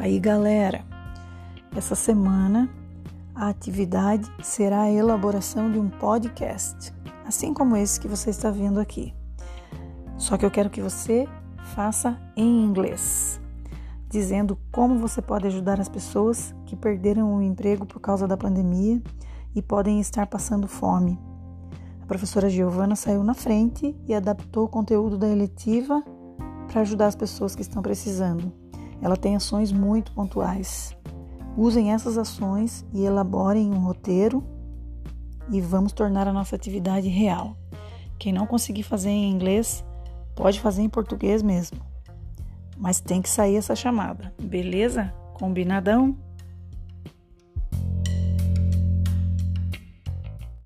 Aí, galera, essa semana a atividade será a elaboração de um podcast, assim como esse que você está vendo aqui. Só que eu quero que você faça em inglês, dizendo como você pode ajudar as pessoas que perderam o emprego por causa da pandemia e podem estar passando fome. A professora Giovana saiu na frente e adaptou o conteúdo da eletiva para ajudar as pessoas que estão precisando. Ela tem ações muito pontuais. Usem essas ações e elaborem um roteiro e vamos tornar a nossa atividade real. Quem não conseguir fazer em inglês, pode fazer em português mesmo. Mas tem que sair essa chamada, beleza? Combinadão?